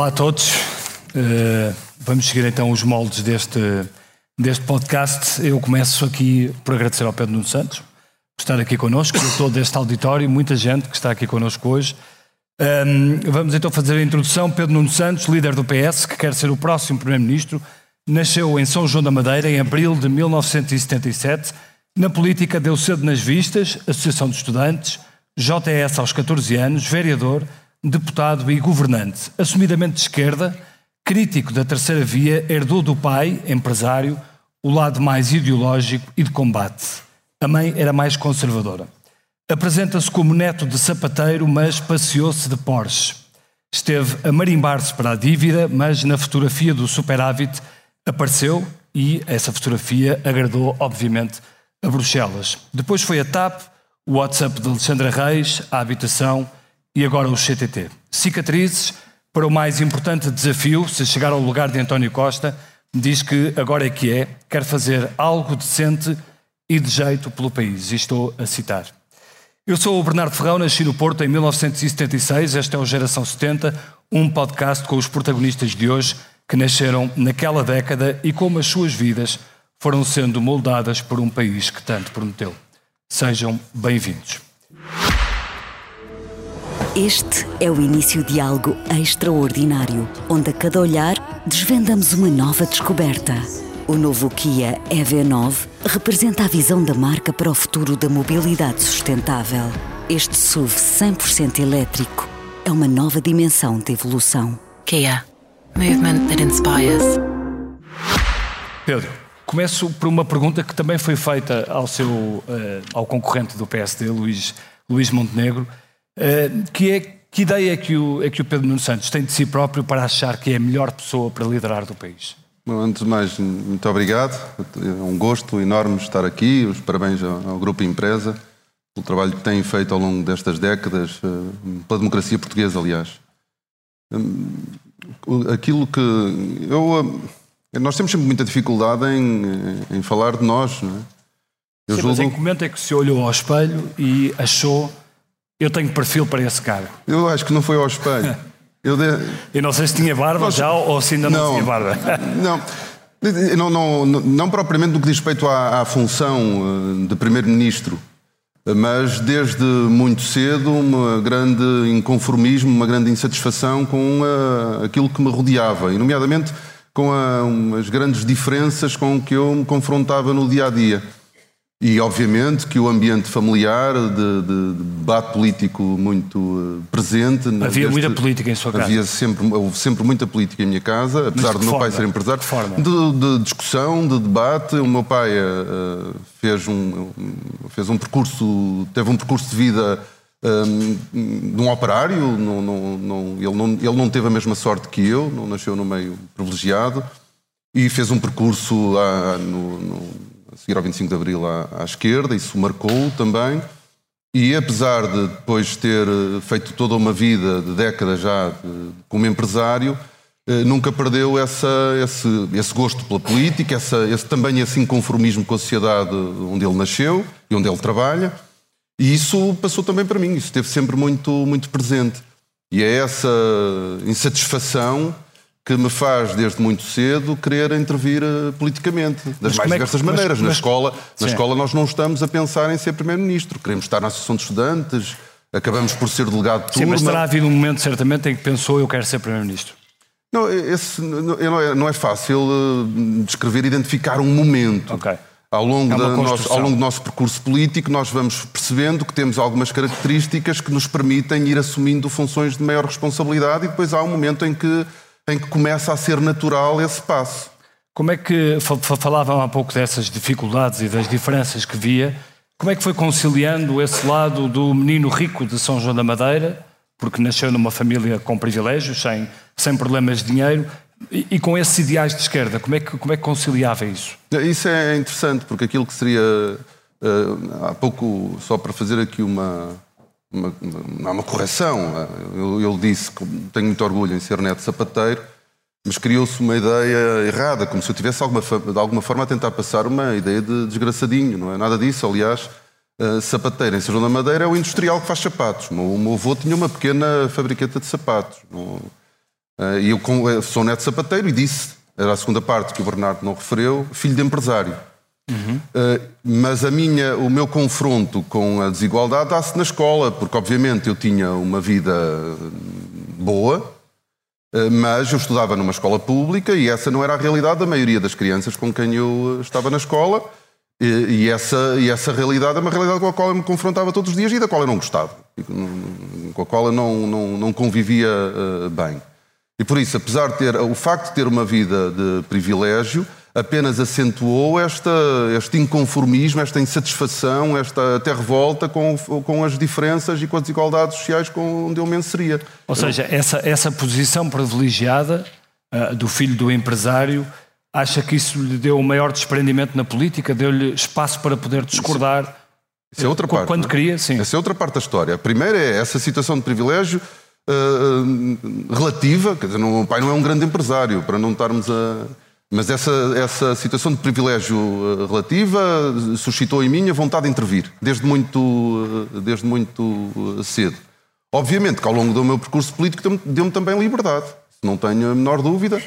Olá a todos. Uh, vamos seguir então os moldes deste, deste podcast. Eu começo aqui por agradecer ao Pedro Nuno Santos por estar aqui connosco, e todo este auditório, muita gente que está aqui connosco hoje. Um, vamos então fazer a introdução. Pedro Nuno Santos, líder do PS, que quer ser o próximo Primeiro-Ministro, nasceu em São João da Madeira em abril de 1977. Na política deu cedo nas vistas, Associação de Estudantes, JS aos 14 anos, vereador, deputado e governante. Assumidamente de esquerda, crítico da terceira via, herdou do pai, empresário, o lado mais ideológico e de combate. A mãe era mais conservadora. Apresenta-se como neto de sapateiro, mas passeou-se de Porsche. Esteve a marimbar-se para a dívida, mas na fotografia do superávit apareceu e essa fotografia agradou, obviamente, a Bruxelas. Depois foi a TAP, o WhatsApp de Alexandra Reis, a habitação e agora o CTT. Cicatrizes para o mais importante desafio, se chegar ao lugar de António Costa, diz que agora é que é, quer fazer algo decente e de jeito pelo país. E estou a citar. Eu sou o Bernardo Ferrão, nasci no Porto em 1976, esta é o Geração 70, um podcast com os protagonistas de hoje que nasceram naquela década e como as suas vidas foram sendo moldadas por um país que tanto prometeu. Sejam bem-vindos. Este é o início de algo extraordinário, onde a cada olhar desvendamos uma nova descoberta. O novo Kia EV9 representa a visão da marca para o futuro da mobilidade sustentável. Este SUV 100% elétrico é uma nova dimensão de evolução. Kia. Movement that inspires. Pedro, começo por uma pergunta que também foi feita ao seu uh, ao concorrente do PSD, Luís, Luís Montenegro, uh, que é que ideia é que, o, é que o Pedro Nuno Santos tem de si próprio para achar que é a melhor pessoa para liderar do país? Bom, antes de mais, muito obrigado. É um gosto enorme estar aqui. Os parabéns ao, Grupo Empresa pelo trabalho que têm feito ao longo destas décadas, eh, pela democracia portuguesa, aliás. Hum, aquilo que. Eu, eh, nós temos sempre muita dificuldade em, em falar de nós, não é? Eu Sim, julgo... Mas em que momento é que se olhou ao espelho e achou eu tenho perfil para esse cargo? Eu acho que não foi ao espelho. Eu, de... eu não sei se tinha barba Nós... já ou se ainda não, não tinha barba. Não. Não, não, não, propriamente no que diz respeito à, à função eh, de Primeiro-Ministro, mas desde muito cedo um grande inconformismo, uma grande insatisfação com uh, aquilo que me rodeava, e nomeadamente com a, as grandes diferenças com que eu me confrontava no dia a dia. E, obviamente, que o ambiente familiar de, de, de debate político muito eh, presente. Havia muita política em sua casa? Havia sempre, houve sempre muita política em minha casa, apesar de, de meu pai ser empresário. De, de, discussão, de debate. O meu pai uh, fez, um, fez um percurso, teve um percurso de vida um, de um operário. Não, não, não, ele, não, ele não teve a mesma sorte que eu, não nasceu no meio privilegiado. E fez um percurso no, no a seguir ao 25 de Abril à, à esquerda, isso marcou também. E apesar de depois ter eh, feito toda uma vida de décadas já de, como empresário, eh, nunca perdeu essa, esse, esse, gosto pela política, essa, esse, também esse inconformismo com a sociedade onde ele nasceu e onde ele trabalha. E isso passou também para mim, isso esteve sempre muito, muito presente. E é essa insatisfação que me faz, desde muito cedo, querer intervir uh, politicamente, das mas mais é diversas maneiras. Mas, na, escola, na escola nós não estamos a pensar em ser Primeiro-Ministro, queremos estar na Associação de Estudantes, acabamos por ser delegado de turma. Sim, mas terá havido um momento, certamente, em que pensou eu quero ser Primeiro-Ministro. Não, esse, não, é, não é fácil uh, descrever, identificar um momento. Ok. Ao longo, é nosso, ao longo do nosso percurso político, nós vamos percebendo que temos algumas características que nos permitem ir assumindo funções de maior responsabilidade e depois há um momento em que em que começa a ser natural esse passo. Como é que, falavam há pouco dessas dificuldades e das diferenças que via, como é que foi conciliando esse lado do menino rico de São João da Madeira, porque nasceu numa família com privilégios, sem, sem problemas de dinheiro, e, e, com esses ideais de esquerda, como é, que, como é que conciliava isso? Isso é interessante, porque aquilo que seria, uh, há pouco, só para fazer aqui uma, uma, uma, uma correção. Eu, disse que tenho muito orgulho em ser neto sapateiro, mas criou-se uma ideia errada, como se eu tivesse alguma, de alguma forma a tentar passar uma ideia de desgraçadinho. Não é nada disso, aliás. Uh, sapateiro em São da Madeira é o industrial que faz sapatos. O meu, meu avô tinha uma pequena fabriqueta de sapatos. E eu sou neto sapateiro e disse, era a segunda parte que o Bernardo não referiu, filho de empresário. Uhum. mas a minha, o meu confronto com a desigualdade dá-se na escola, porque obviamente eu tinha uma vida boa, eh, mas eu estudava numa escola pública e essa não era a realidade da maioria das crianças com quem eu eh, estava na escola. E, essa, e essa realidade é uma realidade com a qual eu me confrontava todos os dias e da qual eu não gostava, com a qual eu não, não, não convivia bem. E por isso, apesar de ter o facto de ter uma vida de privilégio, apenas acentuou esta, este inconformismo, esta insatisfação, esta até revolta com, com as diferenças e com as desigualdades sociais com onde eu me inseria. Ou seja, essa, essa posição privilegiada uh, do filho do empresário, acha que isso lhe deu o maior desprendimento na política, deu-lhe espaço para poder discordar? Isso, isso é outra parte. Quando é? queria, sim. Essa é outra parte da história. A primeira é essa situação de privilégio uh, relativa, quer dizer, o meu pai não é um grande empresário, para não estarmos a mas essa, essa situação de privilégio eh, relativa suscitou em mim a vontade de intervir, desde muito, eh, desde muito eh, cedo. Obviamente que ao longo do meu percurso político deu-me também liberdade, não tenho a menor dúvida.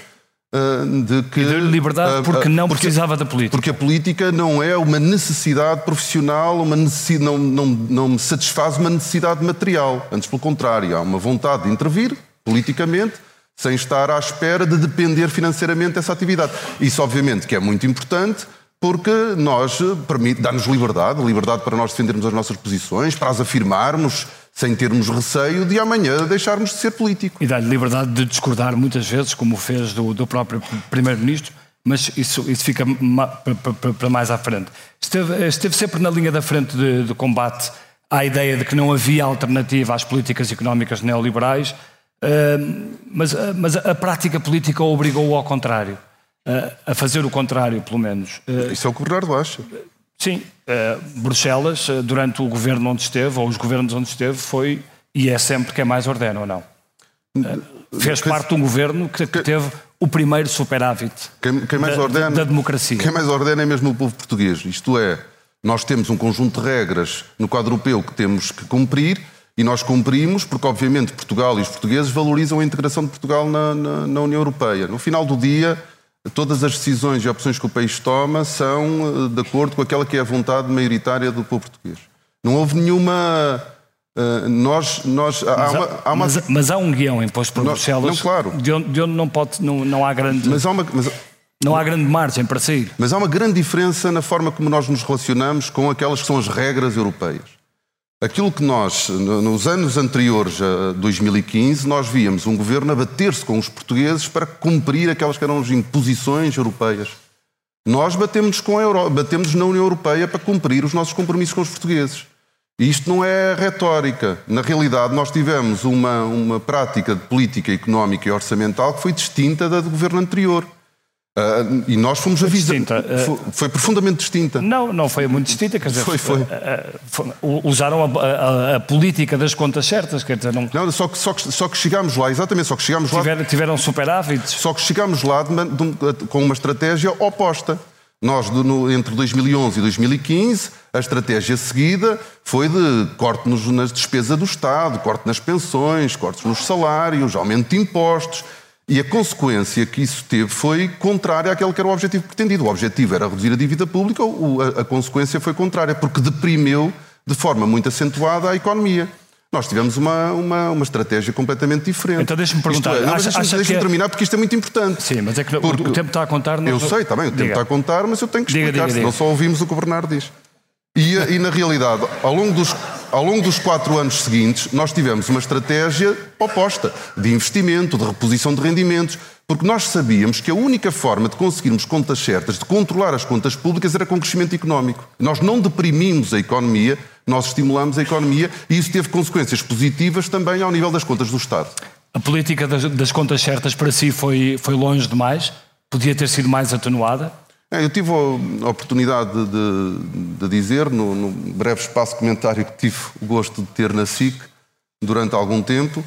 De que, e deu-lhe liberdade porque não porque, precisava da política. Porque a política não é uma necessidade profissional, uma necessidade, não, não, não me satisfaz uma necessidade material. Antes, pelo contrário, há uma vontade de intervir politicamente sem estar à espera de depender financeiramente dessa atividade. Isso, obviamente, que é muito importante, porque nós permite, dá-nos liberdade, liberdade para nós defendermos as nossas posições, para as afirmarmos sem termos receio de amanhã deixarmos de ser político. E dá-lhe liberdade de discordar muitas vezes, como fez do, do próprio Primeiro-Ministro, mas isso, isso fica para mais à frente. Esteve, esteve sempre na linha da frente de, de combate à ideia de que não havia alternativa às políticas económicas neoliberais, mas, ah, mas a prática política obrigou-o ao contrário, uh, a fazer o contrário, pelo menos. Uh, Isso é o que o Bernardo acha. Sim, Bruxelas, durante o governo onde esteve, ou os governos onde esteve, foi e é sempre quem mais ordena, ou não? fez parte de um governo que, que teve o primeiro superávit quem, quem da, ordena, da democracia. Quem mais ordena é mesmo o povo português. Isto é, nós temos um conjunto de regras no quadro europeu que temos que cumprir e nós cumprimos, porque obviamente Portugal e os portugueses valorizam a integração de Portugal na, na, na, União Europeia. No final do dia, todas as decisões e opções que o país toma são eh, de acordo com aquela que é a vontade maioritária do povo português. Não houve nenhuma. Uh, nós, nós, há mas, uma, há uma... Mas, mas, há um guião imposto por Bruxelas não, claro. de, onde, de onde não, pode, não, não há grande. Mas há uma, mas... Não há grande margem para sair. Mas há uma grande diferença na forma como nós nos relacionamos com aquelas que são as regras europeias. Aquilo que nós, nos anos anteriores a 2015, nós víamos um governo a bater-se com os portugueses para cumprir aquelas que eram as imposições europeias. Nós batemos, com a Euro... batemos na União Europeia para cumprir os nossos compromissos com os portugueses. E isto não é retórica. Na realidade, nós tivemos uma, uma prática de política económica e orçamental que foi distinta da do governo anterior. Uh, e nós fomos avisados. Uh, foi, foi, profundamente distinta. Não, não foi muito distinta, quer dizer, foi, foi. Uh, usaram a, a, a, política das contas certas, quer dizer, não. Não, só que, só que, só que chegámos lá, exatamente, só que chegámos Tiver, lá. Tiveram superávites. Só que chegámos lá de, de, com uma estratégia oposta. Nós, de, no, entre 2011 e 2015, a estratégia seguida foi de corte nos, nas despesas do Estado, corte nas pensões, cortes nos salários, aumento de impostos e a consequência que isso teve foi contrária àquele que era o objetivo pretendido. O objetivo era reduzir a dívida pública, a, consequência foi contrária, porque deprimeu de forma muito acentuada a economia. Nós tivemos uma, uma, uma estratégia completamente diferente. Então deixa-me perguntar. É, deixa-me deixa é... terminar porque isto é muito importante. Sim, mas é que porque... o tempo está a contar. Não... Eu sei, está bem, o tempo está a contar, mas eu tenho que explicar, diga, diga, senão diga. só ouvimos o que o Bernardo diz. E, e na realidade, ao longo dos ao longo dos quatro anos seguintes, nós tivemos uma estratégia oposta de investimento, de reposição de rendimentos, porque nós sabíamos que a única forma de conseguirmos contas certas, de controlar as contas públicas, era com crescimento económico. Nós não deprimimos a economia, nós estimulamos a economia e isso teve consequências positivas também ao nível das contas do Estado. A política das, contas certas para si foi, foi longe demais? Podia ter sido mais atenuada? É, eu tive a oportunidade de, de dizer, no, no, breve espaço comentário que tive o gosto de ter na SIC durante algum tempo,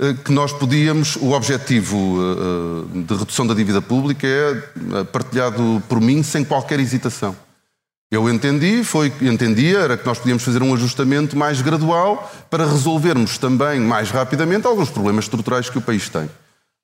eh, que nós podíamos, o objetivo eh, de redução da dívida pública é eh, partilhado por mim sem qualquer hesitação. Eu entendi, foi, entendia, era que nós podíamos fazer um ajustamento mais gradual para resolvermos também mais rapidamente alguns problemas estruturais que o país tem.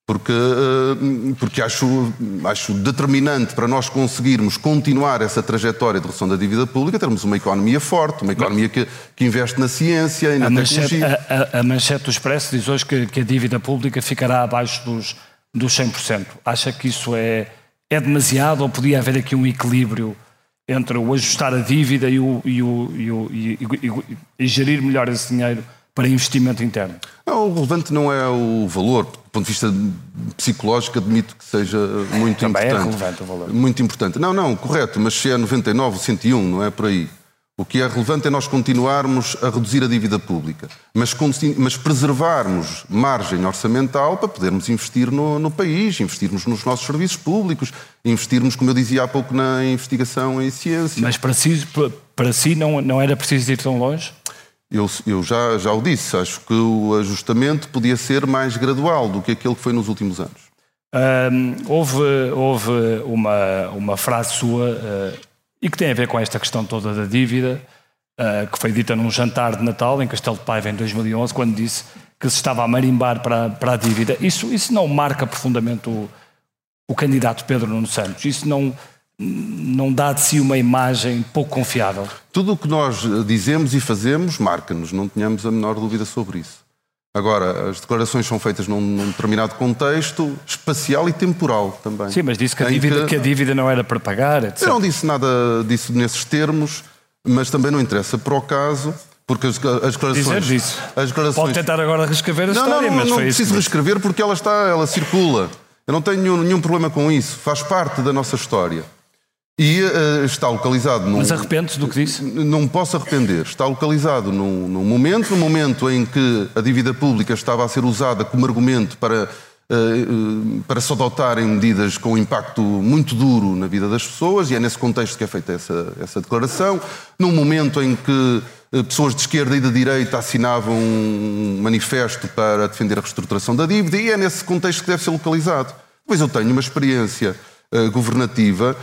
Porque, eh, porque acho, acho determinante para nós conseguirmos continuar essa trajetória de redução da dívida pública, termos uma economia forte, uma economia que, que investe na ciência e na a tecnologia. Manchete, a, a, a, manchete do Expresso diz hoje que, que, a dívida pública ficará abaixo dos, dos 100%. Acha que isso é, é demasiado ou podia haver aqui um equilíbrio entre o ajustar a dívida e, o, e, o, e, o, e, e gerir melhor esse dinheiro para investimento interno? Não, o relevante não é o valor. Do ponto de vista psicológico, admito que seja muito Também importante. é relevante o valor. Muito importante. Não, não, correto, mas se é 99 ou 101, não é por aí. O que é relevante é nós continuarmos a reduzir a dívida pública, mas, mas preservarmos margem orçamental para podermos investir no, no, país, investirmos nos nossos serviços públicos, investirmos, como eu dizia há pouco, na investigação em ciência. Mas para si, para si não, não era preciso ir tão longe? Eu, eu já, já o disse, acho que o ajustamento podia ser mais gradual do que aquele que foi nos últimos anos. Houve houve uma, uma frase sua uh, e que tem a ver com esta questão toda da dívida, uh, que foi dita num jantar de Natal em Castelo de Paiva em 2011, quando disse que se estava a marimbar para, para a dívida. Isso, isso não marca profundamente o, o candidato Pedro Nuno Santos? Isso não não dá de si uma imagem pouco confiável. Tudo o que nós dizemos e fazemos marca-nos, não tenhamos a menor dúvida sobre isso. Agora, as declarações são feitas num, num determinado contexto espacial e temporal também. Sim, mas disse que a, dívida, que... que a dívida não era para pagar, etc. Eu não disse nada disso nesses termos, mas também não interessa para o caso, porque as, as declarações. Isso. As declarações... Pode tentar agora reescrever a não, história, não, não, mas não foi preciso reescrever porque ela está, ela circula. Eu não tenho nenhum problema com isso, faz parte da nossa história. E uh, está localizado num. Mas arrepende-se do que disse? Não posso arrepender. Está localizado num, num, momento, no momento em que a dívida pública estava a ser usada como argumento para, uh, para se adotarem medidas com impacto muito duro na vida das pessoas, e é nesse contexto que é feita essa, essa declaração. Num momento em que pessoas de esquerda e de direita assinavam um manifesto para defender a reestruturação da dívida, e é nesse contexto que deve ser localizado. Pois eu tenho uma experiência governativa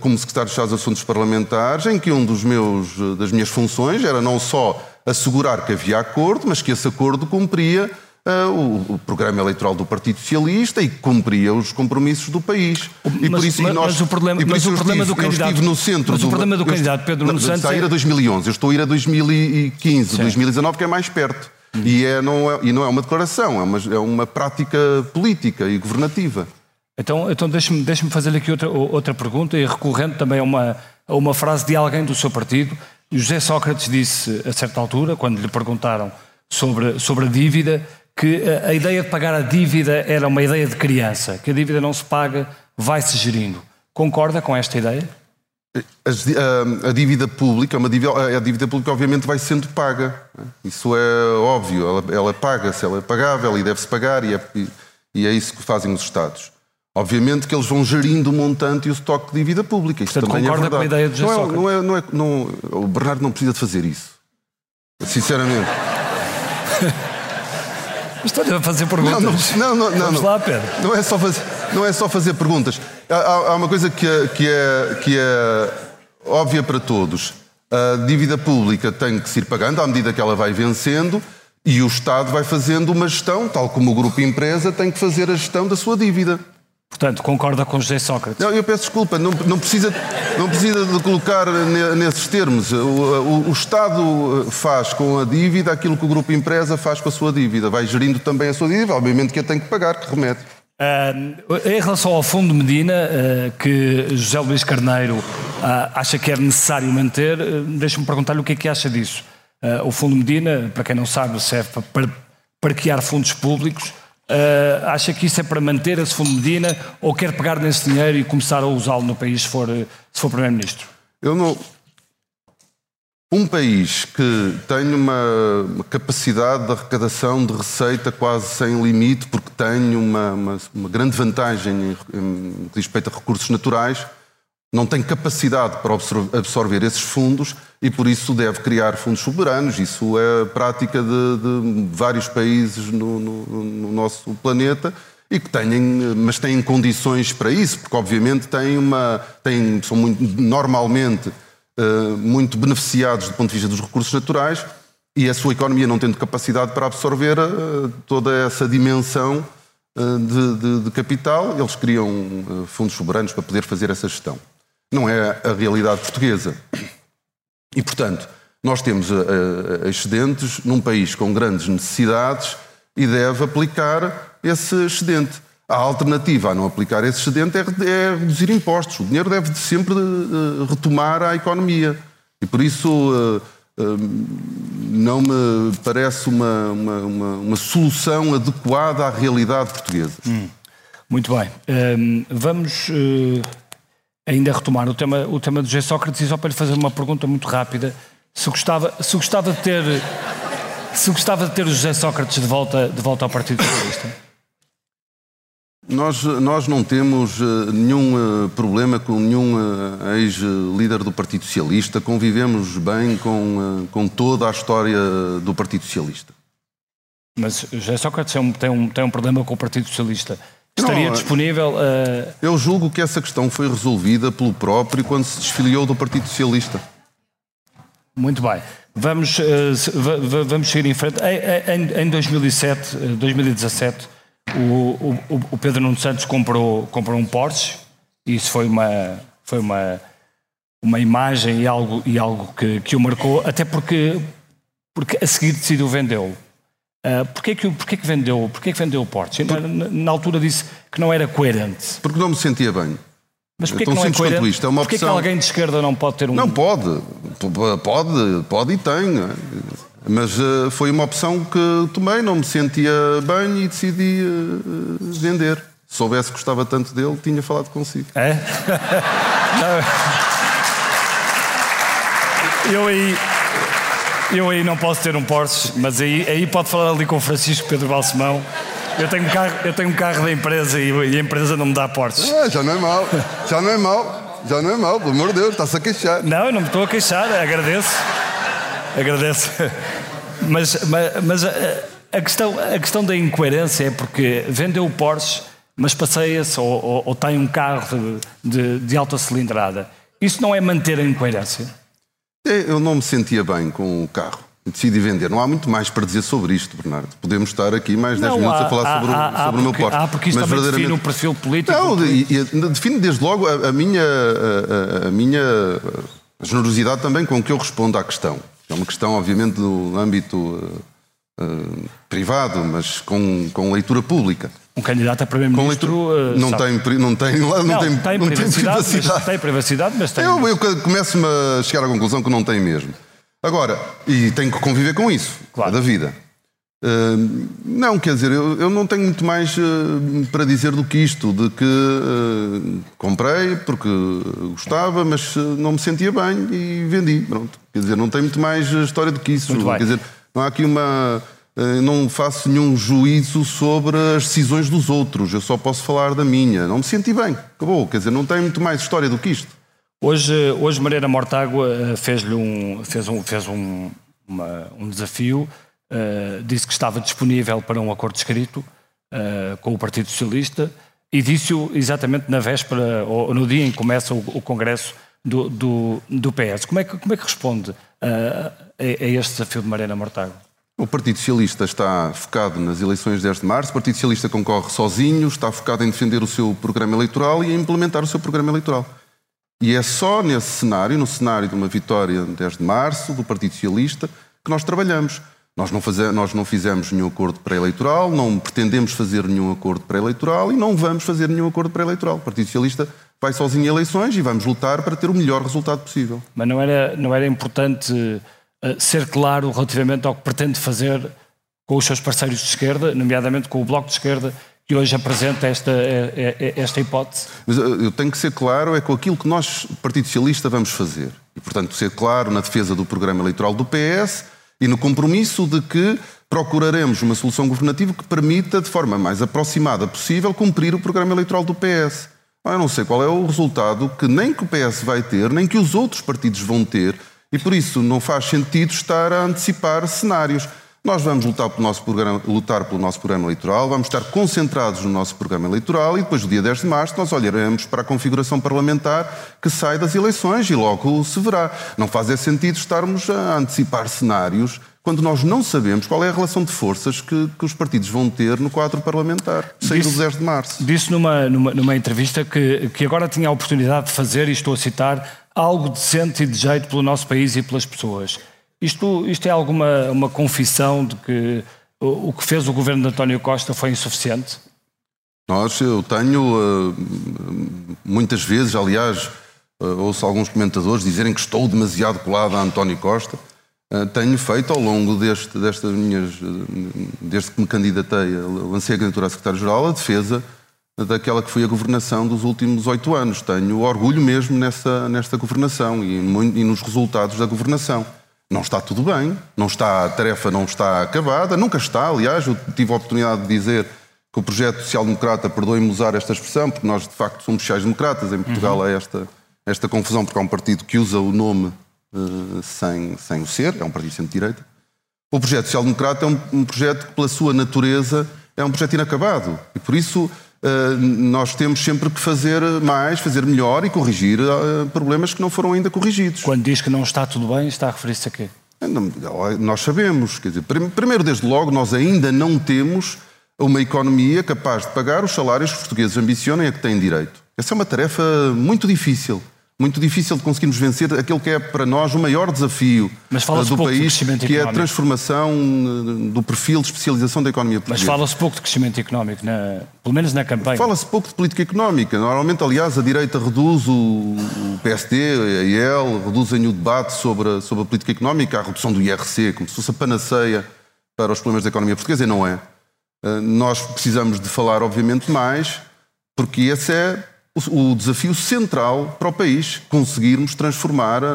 como secretário de Estado dos Assuntos Parlamentares, em que um dos meus, uh, das minhas funções era não só assegurar que havia acordo, mas que esse acordo cumpria o, o, programa eleitoral do Partido Socialista e cumpria os compromissos do país. E mas, por isso, mas, nós, mas o problema, mas o problema estive, do candidato, no centro mas do, o problema do candidato Pedro Nuno Santos está a ir a 2011, eu estou a ir a 2015, Sim. 2019 que é mais perto. Hum. E, é, não é, e não é uma declaração, é uma, é uma prática política e governativa. Então, então deixe-me deixe fazer aqui outra, outra pergunta, e recorrente também a uma, a uma frase de alguém do seu partido. José Sócrates disse, a certa altura, quando lhe perguntaram sobre, sobre a dívida, que a, a ideia de pagar a dívida era uma ideia de criança, que a dívida não se paga, vai-se gerindo. Concorda com esta ideia? A, a, dívida pública, uma dívida, a dívida pública obviamente vai sendo paga. Isso é óbvio, ela, ela paga-se, ela é pagável e deve-se pagar e é, e é isso que fazem os Estados. Obviamente que eles vão gerindo o montante e o estoque de dívida pública. Isso Portanto, também é concorda é com a ideia de não, é, não, é, não é, não, O Bernardo não precisa de fazer isso. Sinceramente. Estou a fazer perguntas. Não, não, não. não Vamos lá, Pedro. Não é só fazer, não é só fazer perguntas. Há, há uma coisa que é, que, é, que é óbvia para todos. A dívida pública tem que se ir pagando à medida que ela vai vencendo e o Estado vai fazendo uma gestão, tal como o grupo empresa tem que fazer a gestão da sua dívida. Portanto, concorda com José Sócrates? Não, eu peço desculpa, não, não, precisa, não precisa de colocar nesses termos. O, o, o, Estado faz com a dívida aquilo que o grupo empresa faz com a sua dívida. Vai gerindo também a sua dívida, obviamente que a tem que pagar, que remete. Uh, em relação ao Fundo Medina, uh, que José Luís Carneiro uh, acha que é necessário manter, deixa-me perguntar-lhe o que é que acha disso. o Fundo Medina, para quem não sabe, serve para parquear fundos públicos. Uh, acha que isso é para manter esse fundo Medina ou quer pegar nesse dinheiro e começar a usá-lo no país se for, se for Primeiro-Ministro? Eu não. Um país que tem uma capacidade de arrecadação de receita quase sem limite, porque tem uma, uma, uma grande vantagem em, em respeito a recursos naturais, não tem capacidade para absorver esses fundos e por isso deve criar fundos soberanos. Isso é prática de, de vários países no, no, no, nosso planeta e que têm, mas têm condições para isso, porque obviamente têm uma, têm, são muito, normalmente uh, muito beneficiados do ponto de vista dos recursos naturais e a sua economia não tendo capacidade para absorver uh, toda essa dimensão de, de, de capital, eles criam fundos soberanos para poder fazer essa gestão. Não é a realidade portuguesa. E, portanto, nós temos excedentes num país com grandes necessidades e deve aplicar esse excedente. A alternativa a não aplicar esse excedente é, é reduzir impostos. O dinheiro deve sempre uh, retomar a economia. E por isso uh, uh, não me parece uma, uma, uma, uma, solução adequada à realidade portuguesa. Hum. Muito bem. Um, vamos ainda retomar o tema, o tema do José Sócrates e só para lhe fazer uma pergunta muito rápida. Se gostava, se gostava de ter. Se gostava de ter o José Sócrates de volta, de volta ao Partido Socialista? Nós, nós não temos uh, nenhum uh, problema com nenhum uh, ex-líder do Partido Socialista, convivemos bem com, com toda a história do Partido Socialista. Mas José Sócrates tem um, tem um, tem um problema com o Partido Socialista. Estaria não, disponível a. Eu julgo que essa questão foi resolvida pelo próprio quando se desfiliou do Partido Socialista. Muito bem. Vamos, vamos seguir em frente. Em, em 2007, 2017 o, o, o Pedro Nuno Santos comprou, comprou um Porsche isso foi uma, foi uma, uma imagem e algo, e algo que, que o marcou, até porque, porque a seguir decidiu vendê-lo. Uh, porquê, que, porquê que vendeu porquê que vendeu o Porsche? Na, na, altura disse que não era coerente. Porque não me sentia bem. Mas porquê que não é coerente? Isto. É uma porquê opção... que alguém de esquerda não pode ter um... Não pode. Pode, pode e tem. Mas uh, foi uma opção que tomei, não me sentia bem e decidi uh, vender. Se soubesse que gostava tanto dele, tinha falado consigo. É? eu aí. Eu aí não posso ter um Porsche, mas aí, aí pode falar ali com o Francisco Pedro Balsemão. Eu tenho um carro, eu tenho um carro da empresa e, e a empresa não me dá Porsche. É, já não é mau. Já não é mau. Já não é mau, pelo amor de Deus, está-se a queixar. Não, eu não me estou a queixar, agradeço. Agradeço. Mas, mas, mas a, questão, a questão da incoerência é porque vendeu o Porsche, mas passeia-se ou, ou, ou, tem um carro de, de, de alta cilindrada. Isso não é manter a incoerência? É, eu não me sentia bem com o carro. Decidi vender. Não há muito mais para dizer sobre isto, Bernardo. Podemos estar aqui mais 10 minutos há, a falar há, sobre, há, sobre porque, o meu Porsche. Ah, porque isso mas também define um perfil político. Não, define desde logo a, a minha, a, a, minha generosidade também com que eu respondo à questão. É uma questão, obviamente, do âmbito uh, uh, privado, mas com, com leitura pública. Um candidato a primeiro-ministro uh, não, tem, não tem não, não tem, tem, não privacidade, tem privacidade. Mas, tem privacidade, mas tem. Eu, eu começo-me a chegar à conclusão que não tem mesmo. Agora, e tenho que conviver com isso, claro. da vida. Uh, não, quer dizer, eu, eu não tenho muito mais uh, para dizer do que isto, de que uh, comprei porque gostava, mas não me sentia bem e vendi. Pronto. Quer dizer, não tem muito mais história do que isso. Quer dizer, não há aqui uma. Não faço nenhum juízo sobre as decisões dos outros, eu só posso falar da minha. Não me senti bem, acabou. Quer dizer, não tem muito mais história do que isto. Hoje, hoje Mareira Mortágua fez-lhe um, fez um, fez um, um desafio uh, disse que estava disponível para um acordo escrito uh, com o Partido Socialista e disse-o exatamente na véspera, ou no dia em que começa o, o Congresso do, do, do, PS. Como é que, como é que responde uh, a, a, este desafio de Mariana Mortágua? O Partido Socialista está focado nas eleições de 10 de março, o Partido Socialista concorre sozinho, está focado em defender o seu programa eleitoral e em implementar o seu programa eleitoral. E é só nesse cenário, no cenário de uma vitória de 10 de março, do Partido Socialista, que nós trabalhamos. Nós não, faze, nós não fizemos nenhum acordo pré-eleitoral, não pretendemos fazer nenhum acordo pré-eleitoral e não vamos fazer nenhum acordo pré-eleitoral. O Partido Socialista vai sozinho em eleições e vamos lutar para ter o melhor resultado possível. Mas não era, não era importante ser claro relativamente ao que pretende fazer com os seus parceiros de esquerda, nomeadamente com o Bloco de Esquerda, que hoje apresenta esta, eh, eh, esta hipótese? Mas eu tenho que ser claro é com aquilo que nós, Partido Socialista, vamos fazer. E, portanto, ser claro na defesa do programa eleitoral do PS e no compromisso de que procuraremos uma solução governativa que permita, de forma mais aproximada possível, cumprir o programa eleitoral do PS. Eu não sei qual é o resultado que nem que o PS vai ter, nem que os outros partidos vão ter, e por isso não faz sentido estar a antecipar cenários. Nós vamos lutar pelo, nosso programa, lutar pelo nosso programa eleitoral, vamos estar concentrados no nosso programa eleitoral e depois, do dia 10 de março, nós olharemos para a configuração parlamentar que sai das eleições e logo se verá. Não faz sentido estarmos a antecipar cenários quando nós não sabemos qual é a relação de forças que, que os partidos vão ter no quadro parlamentar, saído do 10 de março. Disse numa, numa, numa, entrevista que, que agora tinha a oportunidade de fazer, e estou a citar, algo decente e de jeito pelo nosso país e pelas pessoas. Isto, isto é alguma uma confissão de que o, o que fez o governo de António Costa foi insuficiente? Nós, eu tenho uh, muitas vezes, aliás, uh, ouço alguns comentadores dizerem que estou demasiado colado a António Costa. Uh, tenho feito ao longo deste, destas minhas, desde que me candidatei, lancei a candidatura a secretário-geral, a defesa daquela que foi a governação dos últimos oito anos. Tenho orgulho mesmo nessa, nesta governação e, e nos resultados da governação. Não está tudo bem, não está, a tarefa não está acabada, nunca está, aliás, eu tive a oportunidade de dizer que o projeto social-democrata, perdoem-me usar esta expressão, porque nós de facto somos sociais-democratas, em Portugal uhum. há esta, esta confusão, porque há um partido que usa o nome uh, sem, sem o ser, é um partido centro-direita. O projeto social-democrata é um, um, projeto que, pela sua natureza, é um projeto inacabado. E por isso nós temos sempre que fazer mais, fazer melhor e corrigir uh, problemas que não foram ainda corrigidos. Quando diz que não está tudo bem, está a referir-se a quê? Nós sabemos, quer dizer, primeiro, desde logo, nós ainda não temos uma economia capaz de pagar os salários que os portugueses ambicionam e a que têm direito. Essa é uma tarefa muito difícil. Muito difícil de conseguirmos vencer aquele que é para nós o maior desafio eh, do país, que é a transformação eh, do perfil de especialização da economia portuguesa. Mas fala-se pouco de crescimento económico, na, pelo menos na campanha. Fala-se pouco de política económica. Normalmente, aliás, a direita reduz o, PSD, a IEL, reduzem o debate sobre a, sobre a política económica, a redução do IRC, como se fosse a panaceia para os problemas da economia portuguesa, e não é. Eh, nós precisamos de falar, obviamente, mais, porque esse é o desafio central para o país, conseguirmos transformar eh,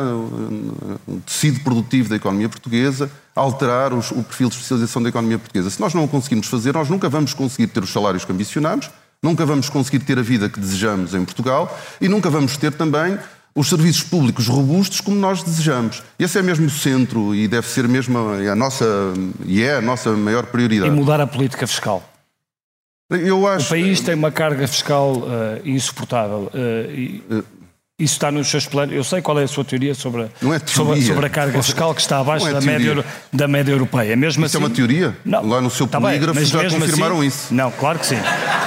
o tecido produtivo da economia portuguesa, alterar o perfil de especialização da economia portuguesa. Se nós não o conseguirmos fazer, nós nunca vamos conseguir ter os salários que ambicionamos, nunca vamos conseguir ter a vida que desejamos em Portugal e nunca vamos ter também os serviços públicos robustos como nós desejamos. Esse é mesmo o centro e deve ser mesmo a, nossa e é a nossa maior prioridade. E mudar a política fiscal. Eu acho... O país tem uma carga fiscal uh, insuportável. Uh, e... Isso está nos seus planos. Eu sei qual é a sua teoria sobre, a, é teoria. sobre, sobre, a carga fiscal que está abaixo é da, média, da média europeia. Mesmo isso assim, é uma teoria? Não, Lá no seu tá polígrafo já confirmaram assim, isso. Não, claro que sim.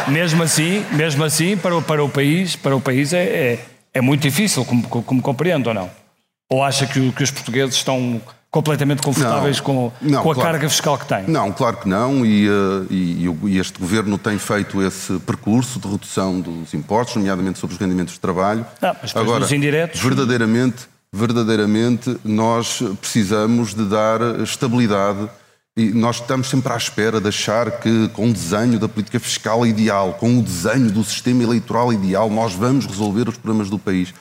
mesmo assim, mesmo assim para, o, para o país, para o país é, é é muito difícil, como, como compreendo ou não? Ou acha que, que os portugueses estão completamente confortáveis não, com, não, com a claro, carga fiscal que têm? Não, claro que não, e, uh, e, e, este governo tem feito esse percurso de redução dos impostos, nomeadamente sobre os rendimentos de trabalho. Ah, mas Agora, os indiretos... verdadeiramente, verdadeiramente nós precisamos de dar estabilidade e nós estamos sempre à espera de achar que, com o desenho da política fiscal ideal, com o desenho do sistema eleitoral ideal, nós vamos resolver os problemas do país.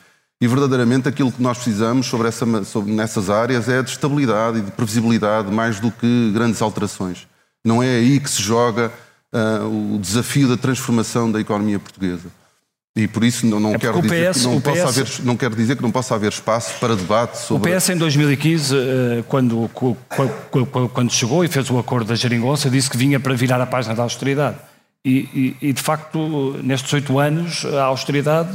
E verdadeiramente aquilo que nós precisamos sobre, essa, sobre nessas áreas é de estabilidade e de previsibilidade, mais do que grandes alterações. Não é aí que se joga uh, o desafio da transformação da economia portuguesa. E por isso não, não, é quero, dizer PS, que não, PS, possa haver, não quero dizer que não possa haver espaço para debate sobre. O PS em 2015, eh, quando, quando chegou e fez o acordo da Geringonça, disse que vinha para virar a página da austeridade. E, e, e de facto, nestes oito anos, a austeridade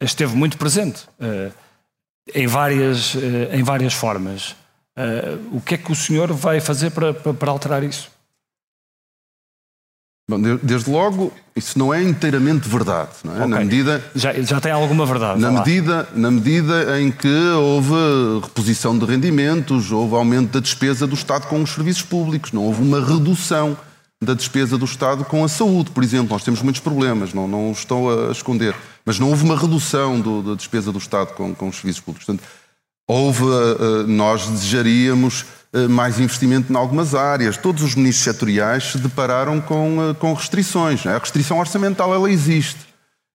esteve muito presente, eh, em várias, eh, em várias formas. O que é que o senhor vai fazer para, para alterar isso? Bom, desde logo, isso não é inteiramente verdade, não é? Okay. Na medida já, já tem alguma verdade. Na medida, na medida em que houve reposição de rendimentos, houve aumento da despesa do Estado com os serviços públicos, não houve uma redução da despesa do Estado com a saúde, por exemplo. Nós temos muitos problemas, não, não estou a esconder, mas não houve uma redução do, da despesa do Estado com, com os serviços públicos. Portanto, houve, uh, nós desejaríamos eh, mais investimento em algumas áreas. Todos os ministros setoriais se depararam com, eh, com restrições. A restrição orçamental ela existe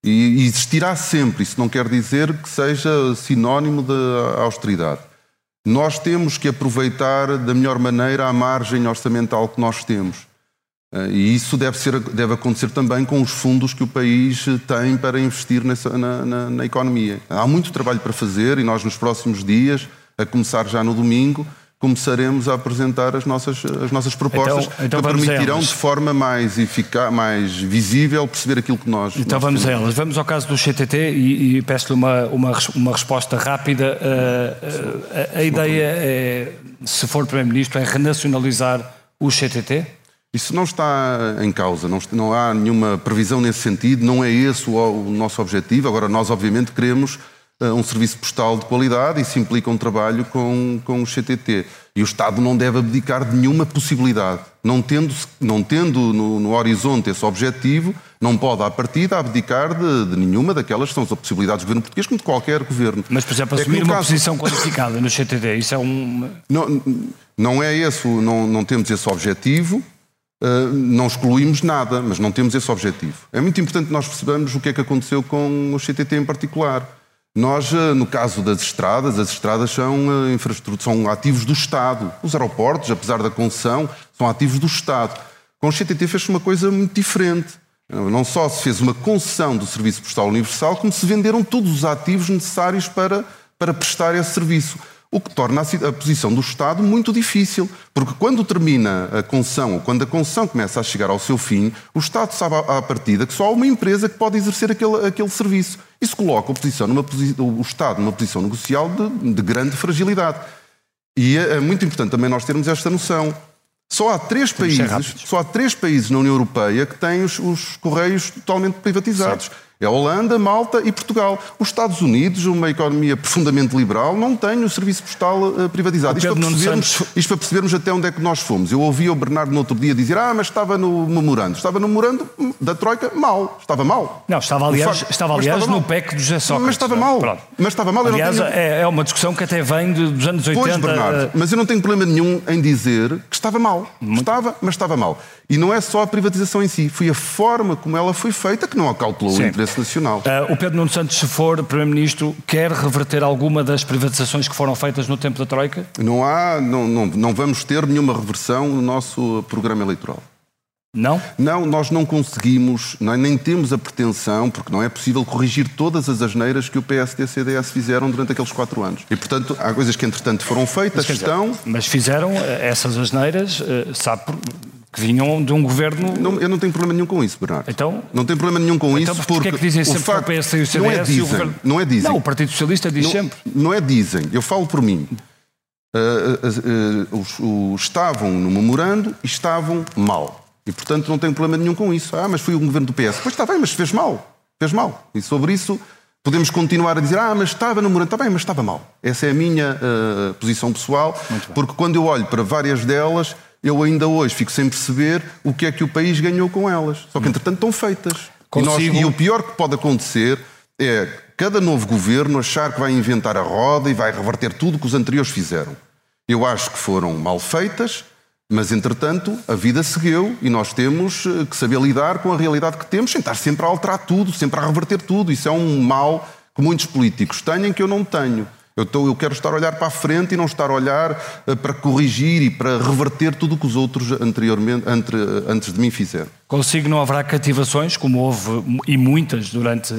e existirá sempre. Isso não quer dizer que seja sinónimo de austeridade. Nós temos que aproveitar da melhor maneira a margem orçamental que nós temos. Eh, e isso deve, ser, deve acontecer também com os fundos que o país tem para investir nessa, na, na, na economia. Há muito trabalho para fazer e nós, nos próximos dias, a começar já no domingo, começaremos a apresentar as nossas, as nossas propostas então, então que permitirão de forma mais eficaz, mais visível perceber aquilo que nós. Então nós vamos a elas. Vamos ao caso do CTT e, e peço-lhe uma, uma, uma resposta rápida. Uh, uh, a ideia é, se for Primeiro-Ministro, é renacionalizar o CTT? Isso não está em causa, não, não há nenhuma previsão nesse sentido, não é esse o, o nosso objetivo. Agora, nós obviamente queremos uh, um serviço postal de qualidade, isso implica um trabalho com, com o CTT. E o Estado não deve abdicar de nenhuma possibilidade. Não tendo, não tendo no, no horizonte esse objetivo, não pode, à partida, abdicar de, de, nenhuma daquelas que são as possibilidades do governo português, como de qualquer governo. Mas, por exemplo, é assumir é uma caso... posição qualificada no CTT, isso é um. Não, não é esse, não, não temos esse objetivo. Uh, não excluímos nada, mas não temos esse objetivo. É muito importante nós percebamos o que é que aconteceu com o CTT em particular. Nós, eh, no caso das estradas, as estradas são infraestrutura, são ativos do Estado. Os aeroportos, apesar da concessão, são ativos do Estado. Com o CTT fez-se uma coisa muito diferente. Não só se fez uma concessão do Serviço Postal Universal, como se venderam todos os ativos necessários para, para prestar esse serviço o que torna a, posição do Estado muito difícil, porque quando termina a concessão, ou quando a concessão começa a chegar ao seu fim, o Estado sabe à partida que só há uma empresa que pode exercer aquele, aquele serviço. Isso coloca a posição numa, o Estado numa posição negocial de, de grande fragilidade. E é, é muito importante também nós termos esta noção. Só há três países, só há três países na União Europeia que têm os, os correios totalmente privatizados. Certo. É a Holanda, Malta e Portugal. Os Estados Unidos, uma economia profundamente liberal, não tem o serviço postal uh, privatizado. Isto para, percebermos, isto para, percebermos, até onde é que nós fomos. Eu ouvi o Bernardo no outro dia dizer ah, mas estava no memorando. Estava no memorando da Troika mal. Estava mal. Não, estava aliás, facto, estava, aliás estava no PEC do José Sócrates. Mas estava mal. Pronto. Mas estava mal. Aliás, tenho... é, é, uma discussão que até vem dos anos 80. Pois, Bernardo, uh... mas eu não tenho problema nenhum em dizer que estava mal. Muito... Estava, mas estava mal. E não é só a privatização em si, foi a forma como ela foi feita que não acautelou Sim. o interesse nacional. Uh, o Pedro Nuno Santos, se for Primeiro-Ministro, quer reverter alguma das privatizações que foram feitas no tempo da Troika? Não há, não, não, não vamos ter nenhuma reversão no nosso programa eleitoral. Não? Não, nós não conseguimos, nem, nem temos a pretensão, porque não é possível corrigir todas as asneiras que o PSD e o CDS fizeram durante aqueles quatro anos. E, portanto, há coisas que, entretanto, foram feitas, mas, estão... Mas fizeram eh, essas asneiras, eh, sabe, que vinham de um governo. Não, eu não tenho problema nenhum com isso, Bernardo. Então, não tenho problema nenhum com então, isso. Porque é que dizem sempre facto, que o PS e o CDS não é dizem, o governo... Não é dizem. Não, o Partido Socialista diz não, sempre. Não é dizem. Eu falo por mim. Uh, uh, uh, os, os, estavam no memorando e estavam mal. E, portanto, não tenho problema nenhum com isso. Ah, mas foi o governo do PS. Pois está bem, mas fez mal. Fez mal. E sobre isso podemos continuar a dizer, ah, mas estava no memorando. Está bem, mas estava mal. Essa é a minha posição pessoal. Porque quando eu olho para várias delas eu ainda hoje fico sem perceber o que é que o país ganhou com elas. Só que, entretanto, estão feitas. E, nós, e, o pior que pode acontecer é cada novo governo achar que vai inventar a roda e vai reverter tudo o que os anteriores fizeram. Eu acho que foram mal feitas, mas, entretanto, a vida seguiu e nós temos eh, que saber lidar com a realidade que temos, sem estar sempre a alterar tudo, sempre a reverter tudo. Isso é um mal que muitos políticos têm que eu não tenho. Eu, tô, eu quero estar a olhar para a frente e não estar a olhar uh, para corrigir e para reverter tudo o que os outros anteriormente, entre, uh, antes de mim fizeram. Consigo não haverá cativações, como houve e muitas durante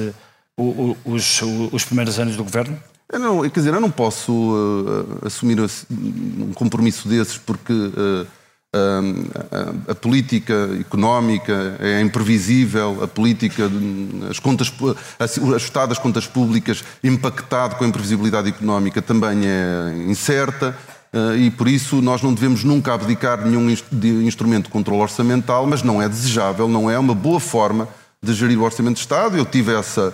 o, o, os, os, primeiros anos do governo? Eu não, quer dizer, eu não posso uh, assumir um compromisso desses porque a, a, política económica é imprevisível, a política, as contas, ajustada às contas públicas, impactado com a imprevisibilidade económica, também é incerta. Eh, e por isso nós não devemos nunca abdicar nenhum instrumento de controle orçamental, mas não é desejável, não é uma boa forma de gerir o orçamento de Estado. Eu tive essa,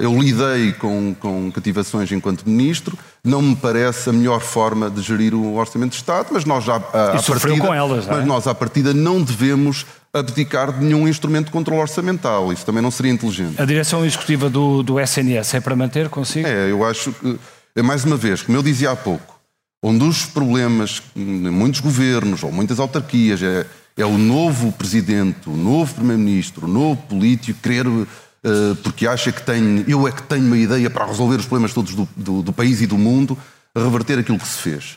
eu lidei com, com cativações enquanto ministro, não me parece a melhor forma de gerir o orçamento de Estado, mas nós já uh, partida, com elas, mas é? nós à partida não devemos abdicar de nenhum instrumento de controle orçamental. Isso também não seria inteligente. A direção executiva do, do SNS é para manter consigo? É, eu acho que, é mais uma vez, como eu dizia há pouco, um dos problemas em muitos governos ou muitas autarquias é, é o novo presidente, o novo primeiro-ministro, o novo político querer eh, porque acha que tem, eu é que tenho uma ideia para resolver os problemas todos do, do, do país e do mundo, reverter aquilo que se fez.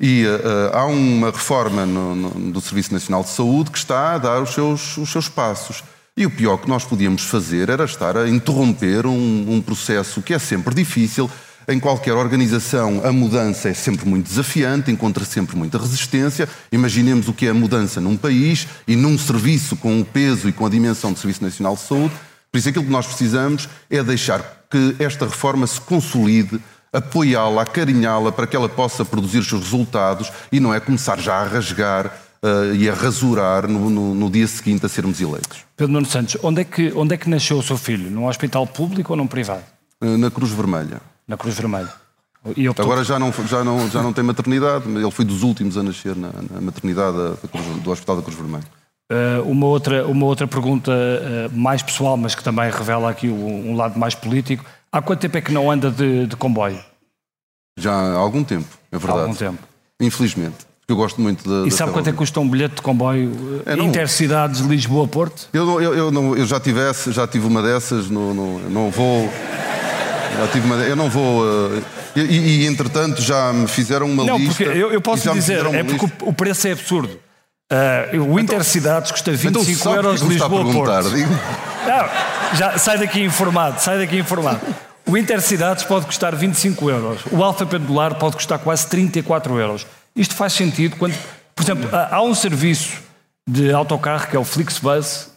E uh, há uma reforma no, no, do Serviço Nacional de Saúde que está a dar os seus, os seus passos. E o pior que nós podíamos fazer era estar a interromper um, um processo que é sempre difícil. em qualquer organização a mudança é sempre muito desafiante, encontra sempre muita resistência. Imaginemos o que é a mudança num país e num serviço com o peso e com a dimensão do Serviço Nacional de Saúde. Por isso, aquilo que nós precisamos é deixar que esta reforma se consolide, apoiá-la, acarinhá-la para que ela possa produzir os seus resultados e não é começar já a rasgar uh, e a rasurar no, no, no, dia seguinte a sermos eleitos. Pedro Nuno Santos, onde é, que, onde é que nasceu o seu filho? Num hospital público ou num privado? Uh, na Cruz Vermelha. Na Cruz Vermelha. Agora já não, já, não, já não tem maternidade, ele foi dos últimos a nascer na, na maternidade do Hospital da Cruz Vermelha. Uh, uma, outra, uma outra pergunta uh, mais pessoal, mas que também revela aqui um, um, lado mais político. Há quanto tempo é que não anda de, de comboio? Já há algum tempo, é verdade. Há algum tempo. Infelizmente. Porque eu gosto muito da. E sabe quanto é que custa um bilhete de comboio é, Intercidades Lisboa-Porto? Eu, eu, eu, não, eu já, tivesse, já tive uma dessas, no, no, não vou. Já tive uma, eu não vou. Uh, e, e, entretanto já me fizeram uma não, lista. Não, porque eu, eu posso dizer, é porque lista. o preço é absurdo. Uh, o então, Intercidades custa 25 então, euros Lisboa-Porto. já, sai daqui informado, sai daqui informado. O Intercidades pode custar 25 euros. O Alfa Pendular pode custar quase 34 euros. Isto faz sentido quando, por exemplo, há um serviço de autocarro que é o Flixbus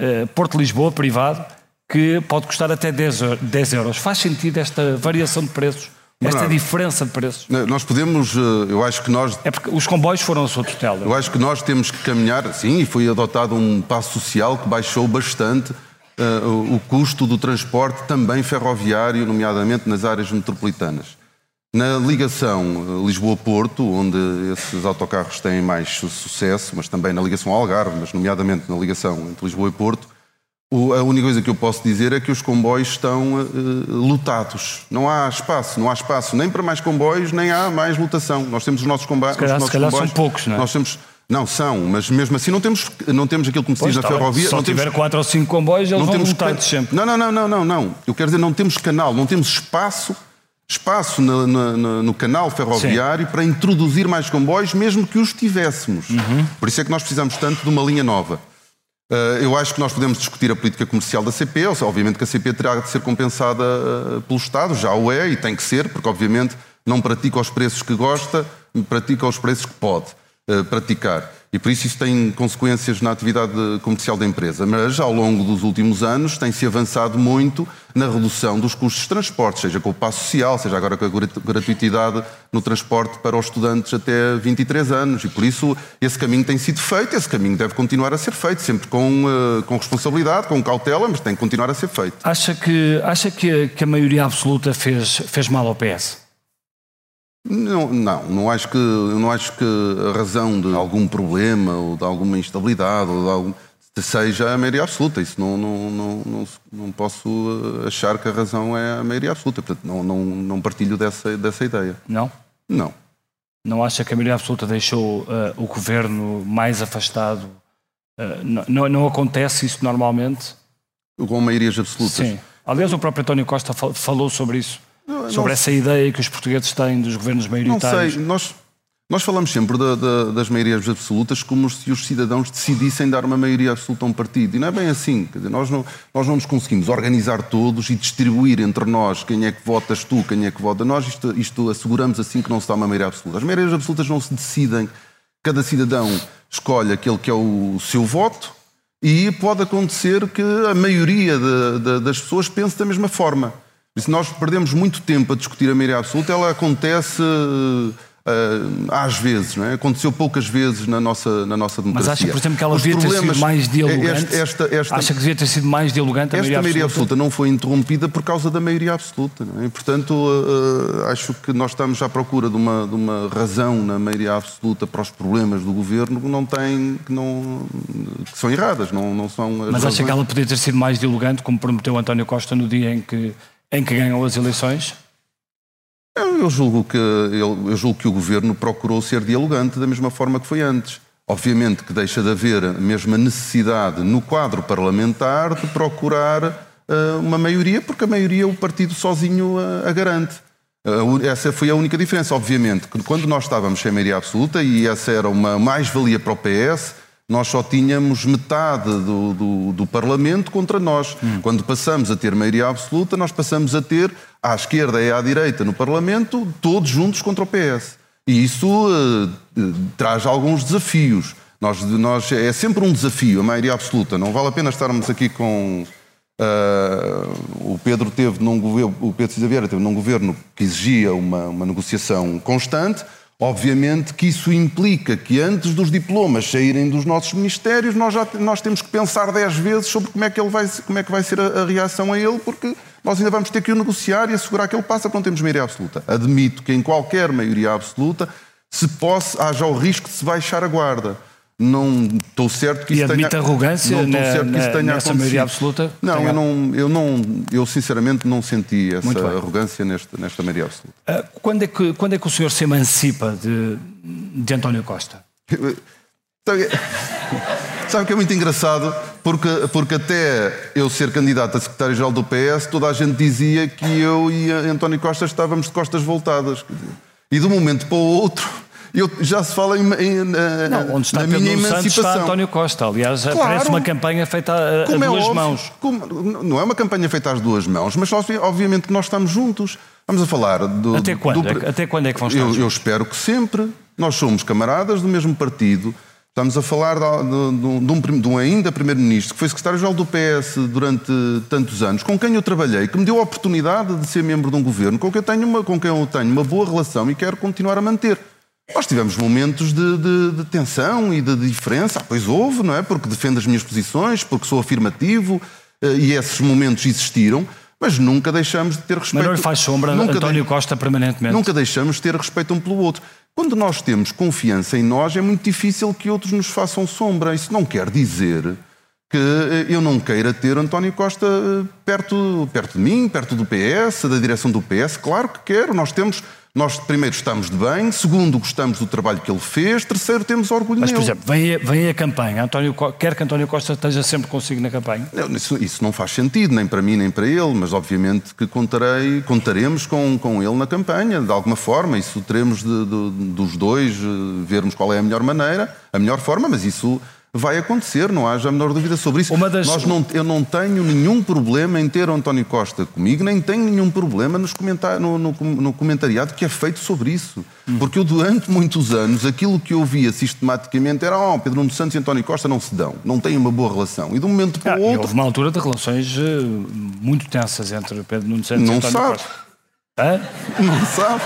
uh, Porto Lisboa privado que pode custar até 10, 10 euros. Faz sentido esta variação de preços? Esta Bernardo, diferença de preços? Nós podemos, eh, eu acho que nós... É porque os comboios foram a sua tutela. Eu acho que nós temos que caminhar, sim, e foi adotado um passo social que baixou bastante uh, o custo do transporte também ferroviário, nomeadamente nas áreas metropolitanas. Na ligação eh, Lisboa-Porto, onde esses autocarros têm mais sucesso, mas também na ligação Algarve, mas nomeadamente na ligação entre Lisboa e Porto, a única coisa que eu posso dizer é que os comboios estão uh, lotados. Não há espaço, não há espaço nem para mais comboios, nem há mais lotação. Nós temos os nossos, comboios. Se calhar, se calhar são poucos, não é? Nós temos, não, são, mas mesmo assim não temos, não temos aquilo que me se diz na ferrovia. Se não tiver temos, quatro ou cinco comboios, eles não vão temos lotados sempre. Não, não, não, não, não, não. Eu quero dizer, não temos canal, não temos espaço espaço no, no, no canal ferroviário Sim. para introduzir mais comboios, mesmo que os tivéssemos. Uhum. Por isso é que nós precisamos tanto de uma linha nova. Uh, eu acho que nós podemos discutir a política comercial da CP, obviamente que a CP terá de ser compensada uh, pelo Estado, já o é e tem que ser, porque obviamente não pratica os preços que gosta, pratica os preços que pode uh, praticar e por isso isso tem consequências na atividade comercial da empresa. Mas ao longo dos últimos anos tem-se avançado muito na redução dos custos de transporte, seja com o passo social, seja agora com a gratuitidade no transporte para os estudantes até 23 anos. E por isso esse caminho tem sido feito, esse caminho deve continuar a ser feito, sempre com, uh, com responsabilidade, com cautela, mas tem que continuar a ser feito. Acha que, acha que, que a maioria absoluta fez, fez mal ao PS? Não, não, não acho que não acho que a razão de algum problema ou de alguma instabilidade ou de algum, seja a maioria absoluta. Isso não, não, não, não, não posso eh, achar que a razão é a maioria absoluta. Portanto, não, não, não partilho dessa, dessa ideia. Não? Não. Não acha que a maioria absoluta deixou uh, o governo mais afastado? Uh, não, não acontece isso normalmente? Com maiorias absolutas? Sim. Aliás, o próprio António Costa falou sobre isso sobre essa ideia que os portugueses têm dos governos maioritários? Não sei, nós, nós falamos sempre da, da, das maiorias absolutas como se os cidadãos decidissem dar uma maioria absoluta a um partido. E não é bem assim. Dizer, nós, não, nós não nos conseguimos organizar todos e distribuir entre nós quem é que votas tu, quem é que vota nós. Isto, isto asseguramos assim que não se dá uma maioria absoluta. As maiorias absolutas não se decidem. Cada cidadão escolhe aquele que é o seu voto e pode acontecer que a maioria de, de, das pessoas pense da mesma forma. E se nós perdemos muito tempo a discutir a maioria absoluta, ela acontece uh, às vezes, não é? Aconteceu poucas vezes na nossa, na nossa democracia. Mas acha, por exemplo, que ela devia ter sido mais dialogante? Esta, esta, acha que devia ter sido mais dialogante a maioria maioria absoluta? absoluta não foi interrompida por causa da maioria absoluta. É? E, portanto, uh, acho que nós estamos à procura de uma, de uma razão na maioria absoluta para os problemas do governo que não tem, que, não, que são erradas, não, não são. Mas razões. acha que ela podia ter sido mais dialogante, como prometeu António Costa no dia em que em que ganham as eleições? Eu julgo, que, eu julgo que o governo procurou ser dialogante da mesma forma que foi antes. Obviamente que deixa de haver a mesma necessidade no quadro parlamentar de procurar uh, uma maioria, porque a maioria o partido sozinho a garante. Uh, essa foi a única diferença. Obviamente que quando nós estávamos sem maioria absoluta, e essa era uma mais-valia para o PS, nós só tínhamos metade do, do, do Parlamento contra nós. Hum. Quando passamos a ter maioria absoluta, nós passamos a ter à esquerda e à direita no Parlamento, todos juntos contra o PS. E isso uh, traz alguns desafios. Nós, nós, é sempre um desafio, a maioria absoluta. Não vale a pena estarmos aqui com. Uh, o Pedro teve num governo, o Pedro Cisa Vieira teve num governo que exigia uma, uma negociação constante. Obviamente que isso implica que antes dos diplomas saírem dos nossos ministérios, nós, já, nós temos que pensar dez vezes sobre como é que, ele vai, como é que vai ser a, a reação a ele, porque nós ainda vamos ter que o negociar e assegurar que ele passa, porque não temos maioria absoluta. Admito que em qualquer maioria absoluta se possa, haja o risco de se baixar a guarda não estou certo que e isso admite tenha, arrogância não na, certo que isso tenha nessa maioria absoluta? Não, eu não, eu não, eu sinceramente não senti essa arrogância nesta, nesta maioria absoluta. Uh, quando, é que, quando é que o senhor se emancipa de, de António Costa? Sabe que é muito engraçado, porque, porque até eu ser candidato a secretário-geral do PS, toda a gente dizia que eu e António Costa estávamos de costas voltadas. E de um momento para o outro eu, já se fala em, em, não, onde está na minha emancipação. está António Costa. Aliás, claro, parece uma campanha feita a, a é duas óbvio, mãos. Como, não é uma campanha feita às duas mãos, mas obviamente que nós estamos juntos. Vamos a falar do. Até quando? Do, é Até quando é que vão estar eu, eu espero que sempre. Nós somos camaradas do mesmo partido. Estamos a falar de, de, de, um, de um, ainda primeiro-ministro que foi secretário-geral do PS durante tantos anos, com quem eu trabalhei, que me deu a oportunidade de ser membro de um governo, com quem eu tenho uma, com quem eu tenho uma boa relação e quero continuar a manter. Nós tivemos momentos de, de, de, tensão e de diferença, ah, pois houve, não é? Porque defendo as minhas posições, porque sou afirmativo, eh, e esses momentos existiram, mas nunca deixamos de ter respeito. Mas não lhe faz sombra nunca António de... Costa permanentemente. Nunca deixamos de ter respeito um pelo outro. Quando nós temos confiança em nós, é muito difícil que outros nos façam sombra. Isso não quer dizer que eh, eu não queira ter António Costa eh, perto, perto de mim, perto do PS, da direção do PS. Claro que quero. Nós temos nós, primeiro, estamos de bem, segundo, gostamos do trabalho que ele fez, terceiro, temos orgulho Mas, por exemplo, vem a, vem a campanha. António, quer que António Costa esteja sempre consigo na campanha? Não, isso, isso, não faz sentido, nem para mim, nem para ele, mas obviamente que contarei, contaremos com, com ele na campanha, de alguma forma. Isso teremos de, de, dos dois, eh, vermos qual é a melhor maneira, a melhor forma, mas isso vai acontecer, não haja a menor dúvida sobre isso. Das... Nós não, eu não tenho nenhum problema em ter António Costa comigo, nem tenho nenhum problema nos comentar, no, no, no comentariado que é feito sobre isso. Hum. Porque eu, durante muitos anos, aquilo que eu via sistematicamente era: oh, Pedro Nuno Santos e António Costa não se dão, não têm uma boa relação. E de um momento para o ah, outro. Houve uma altura de relações eh, muito tensas entre Pedro Nuno Santos não e António sabe. Costa. Hã? Não sabe.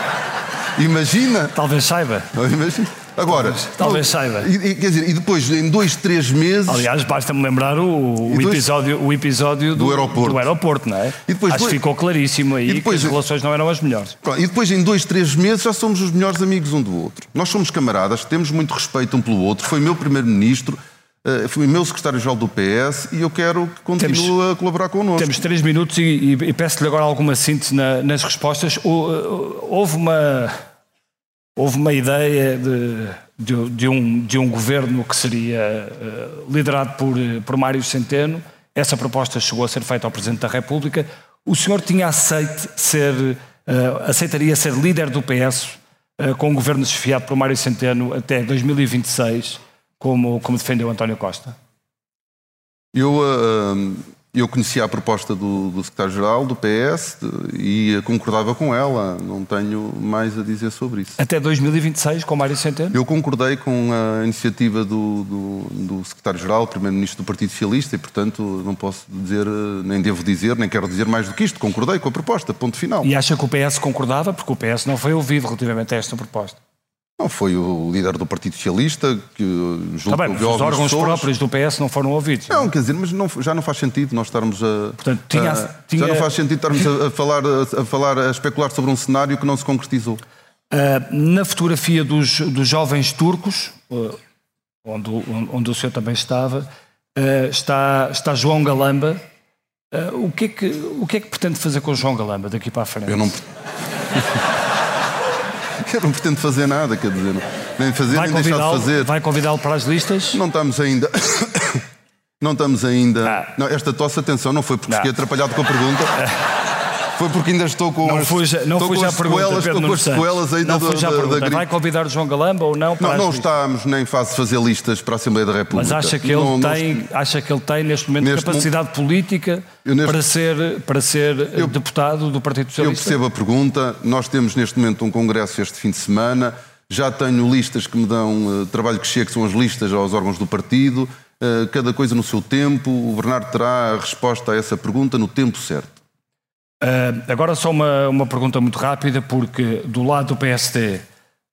Imagina. Talvez saiba. Imagina. Agora, talvez, saiba. E, quer dizer, e depois, em dois, três meses. Aliás, basta-me lembrar o, o episódio, o episódio do, do, aeroporto. do aeroporto, não é? E depois, Acho que ficou claríssimo aí depois, que as relações não eram as melhores. E depois, em dois, três meses, já somos os melhores amigos um do outro. Nós somos camaradas, temos muito respeito um pelo outro. Foi meu primeiro-ministro. Uh, fui meu secretário-geral do PS e eu quero que continue temos, a colaborar connosco. Temos três minutos e, e, e peço-lhe agora alguma síntese na, nas respostas. Uh, houve uma houve uma ideia de de, de, um, de um governo que seria uh, liderado por, por Mário Centeno. Essa proposta chegou a ser feita ao Presidente da República. O senhor tinha aceite ser, uh, aceitaria ser líder do PS uh, eh, com o governo desfiado por Mário Centeno até 2026, como, como defendeu António Costa? Eu eu conhecia a proposta do, do secretário-geral do PS e concordava com ela. Não tenho mais a dizer sobre isso. Até 2026, com Mário Centeno? Eu concordei com a iniciativa do, do, do secretário-geral, primeiro-ministro do Partido Socialista, e, portanto, não posso dizer, nem devo dizer, nem quero dizer mais do que isto. Concordei com a proposta, ponto final. E acha que o PS concordava? Porque o PS não foi ouvido relativamente a esta proposta. Não, foi o líder do Partido Socialista que julgou tá bem, os órgãos pessoas. próprios do PS não foram ouvidos. Não, não quer dizer, mas não, já não faz sentido nós estarmos a. Portanto, tinha, a, tinha... Já não faz sentido estarmos a, a falar, a, falar, a especular sobre um cenário que não se concretizou. Uh, na fotografia dos, dos jovens turcos, uh, onde, onde o senhor também estava, uh, está, está João Galamba. o, que é que, o que é que pretende fazer com João Galamba daqui para a frente? Eu não. Eu não pretendo fazer nada, quer dizer, nem fazer vai nem deixar de fazer. Vai convidá-lo para as listas? Não estamos ainda. Não estamos ainda. Ah. Não, esta tosse, atenção, não foi porque fiquei atrapalhado com a pergunta. Foi porque ainda estou com não as, já, não estou já sequelas, estou com as sequelas ainda não foi já da, da, da Vai convidar o João Galamba ou não? Não, não estamos nem em fase de fazer listas para a Assembleia da República. Mas acha que ele, não, tem, não... acha que ele tem neste momento neste capacidade momento... política neste... para ser, para ser eu, deputado do Partido Socialista? Eu percebo a pergunta. Nós temos neste momento um congresso este fim de semana. Já tenho listas que me dão uh, trabalho que chega, que são as listas aos órgãos do partido. Uh, cada coisa no seu tempo. O Bernardo terá a resposta a essa pergunta no tempo certo. Uh, agora só uma, uma pergunta muito rápida, porque do lado do PSD,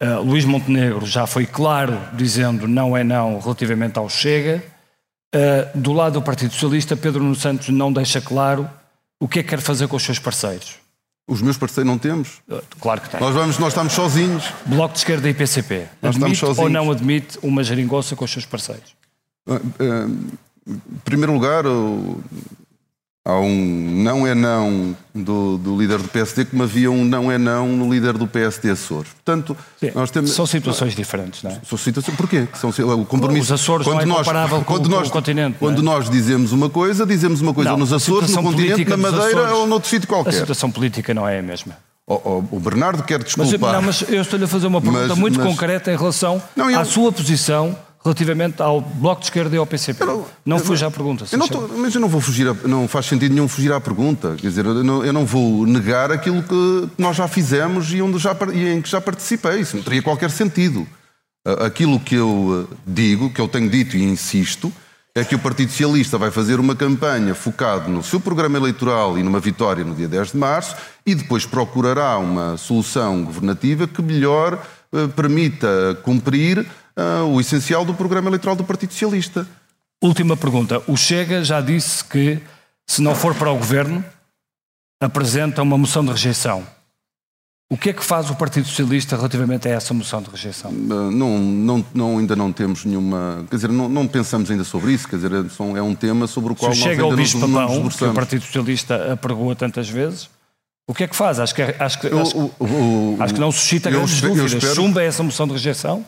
uh, Luís Montenegro já foi claro dizendo não é não relativamente ao Chega. Uh, do lado do Partido Socialista, Pedro Nuno Santos não deixa claro o que é que quer fazer com os seus parceiros. Os meus parceiros não temos? Claro que tem. Nós, vamos, nós estamos sozinhos. Bloco de Esquerda e PCP. Nós admite ou não admite uma geringonça com os seus parceiros? Em primeiro lugar, há um não é não do, do, líder do PSD, como havia um não é não no líder do PSD Açores. Portanto, Sim, nós temos... São situações diferentes, não é? São situações... Porquê? São, o compromisso... Os Açores quando não é comparável nós, com, nós, com o continente. Quando é? nós dizemos uma coisa, dizemos uma coisa não, nos Açores, no continente, na Madeira Açores, ou noutro sítio qualquer. A situação política não é a mesma. Oh, o Bernardo quer desculpar. Mas, não, mas eu estou-lhe a fazer uma pergunta mas, muito mas... concreta em relação não, eu... à sua posição relativamente ao Bloco de Esquerda e ao PCP. Eu não, não fuja à pergunta. Eu não tô, mas eu não vou fugir, a, não faz sentido nenhum fugir à pergunta. Quer dizer, eu não, eu não vou negar aquilo que nós já fizemos e, onde já, e em que já participei. Isso não teria qualquer sentido. Aquilo que eu eh, digo, que eu tenho dito e insisto, é que o Partido Socialista vai fazer uma campanha focada no seu programa eleitoral e numa vitória no dia 10 de março e depois procurará uma solução governativa que melhor eh, permita cumprir uh, o essencial do programa eleitoral do Partido Socialista. Última pergunta. O Chega já disse que, se não for para o governo, apresenta uma moção de rejeição. O que é que faz o Partido Socialista relativamente a essa moção de rejeição? Uh, não, não, não, ainda não temos nenhuma. Quer dizer, não, não pensamos ainda sobre isso. Quer dizer, é um tema sobre o qual se nós chega ainda ao bicho papão, nos que o Partido Socialista apregoa tantas vezes, o que é que faz? Acho que, acho que, acho, o, o, o, acho que não suscita grandes dúvidas. Espero... Chumba essa moção de rejeição?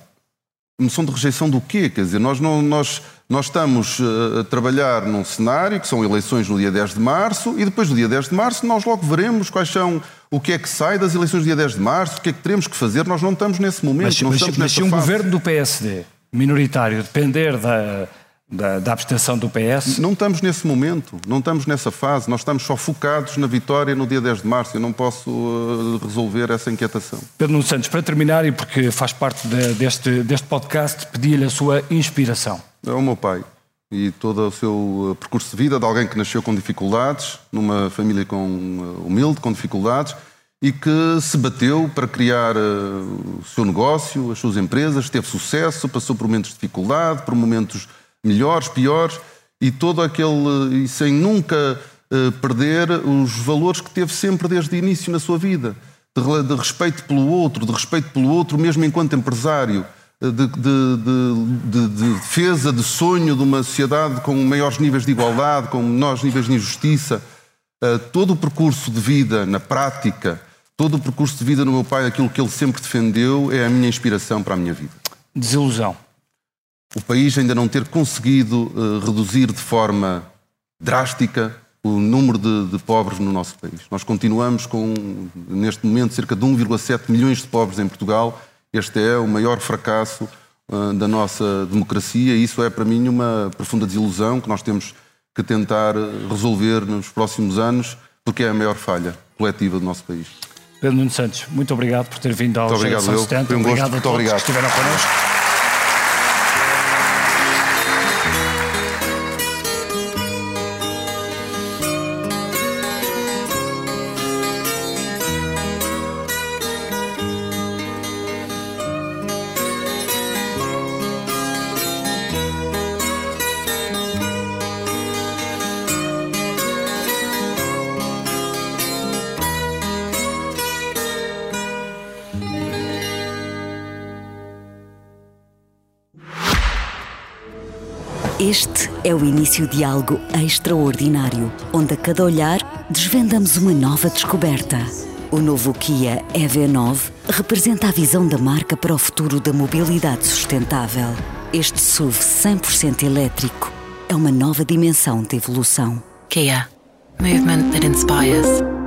Moção de rejeição do quê? Quer dizer, nós, não, nós, nós estamos eh, a trabalhar num cenário que são eleições no dia 10 de março e depois do dia 10 de março nós logo veremos quais são o que é que sai das eleições do dia 10 de março, o que é que teremos que fazer. Nós não estamos nesse momento. Mas, não mas, estamos mas se um fase. governo do PSD minoritário depender da, da, da, abstenção do PS? Não estamos nesse momento, não estamos nessa fase. Nós estamos só focados na vitória no dia 10 de março. Eu não posso uh, resolver essa inquietação. Pedro Nuno Santos, para terminar, e porque faz parte de, deste, deste podcast, pedi-lhe a sua inspiração. É o meu pai e todo o seu uh, percurso de vida de alguém que nasceu com dificuldades, numa família com, uh, humilde, com dificuldades, e que se bateu para criar o seu negócio, as suas empresas, teve sucesso, passou por momentos de dificuldade, por momentos melhores, piores, e todo aquele. e sem nunca uh, perder os valores que teve sempre desde o início na sua vida. De, de, respeito pelo outro, de respeito pelo outro, mesmo enquanto empresário, de, de, de, defesa, de sonho de uma sociedade com maiores níveis de igualdade, com menores níveis de injustiça. Uh, todo o percurso de vida na prática, todo o percurso de vida no meu pai, aquilo que ele sempre defendeu, é a minha inspiração para a minha vida. Desilusão o país ainda não ter conseguido uh, reduzir de forma drástica o número de, de, pobres no nosso país. Nós continuamos com, neste momento, cerca de 1,7 milhões de pobres em Portugal. Este é o maior fracasso uh, da nossa democracia e isso é, para mim, uma profunda desilusão que nós temos que tentar resolver nos próximos anos, porque é a maior falha coletiva do nosso país. Pedro Nuno Santos, muito obrigado por ter vindo ao Muito obrigado, eu. Foi um gosto. Obrigado a todos obrigado. que estiveram connosco. Início de algo extraordinário, onde a cada olhar desvendamos uma nova descoberta. O novo Kia EV9 representa a visão da marca para o futuro da mobilidade sustentável. Este SUV 100% elétrico é uma nova dimensão de evolução. Kia. Movement that inspires.